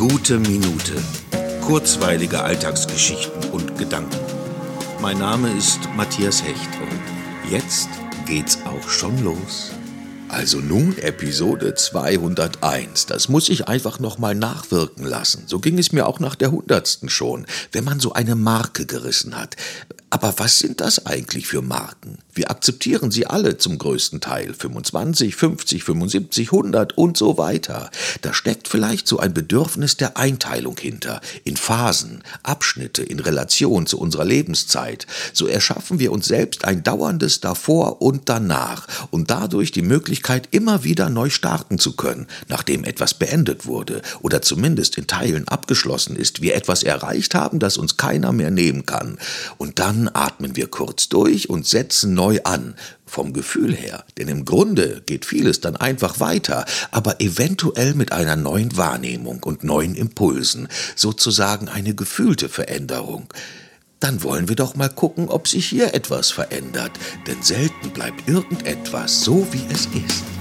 Gute Minute. Kurzweilige Alltagsgeschichten und Gedanken. Mein Name ist Matthias Hecht und jetzt geht's auch schon los. Also nun Episode 201. Das muss ich einfach nochmal nachwirken lassen. So ging es mir auch nach der hundertsten schon, wenn man so eine Marke gerissen hat. Aber was sind das eigentlich für Marken? Wir akzeptieren sie alle zum größten Teil. 25, 50, 75, 100 und so weiter. Da steckt vielleicht so ein Bedürfnis der Einteilung hinter. In Phasen, Abschnitte, in Relation zu unserer Lebenszeit. So erschaffen wir uns selbst ein dauerndes davor und danach und dadurch die Möglichkeit, immer wieder neu starten zu können, nachdem etwas beendet wurde oder zumindest in Teilen abgeschlossen ist. Wir etwas erreicht haben, das uns keiner mehr nehmen kann. Und dann dann atmen wir kurz durch und setzen neu an, vom Gefühl her. Denn im Grunde geht vieles dann einfach weiter, aber eventuell mit einer neuen Wahrnehmung und neuen Impulsen, sozusagen eine gefühlte Veränderung. Dann wollen wir doch mal gucken, ob sich hier etwas verändert, denn selten bleibt irgendetwas so, wie es ist.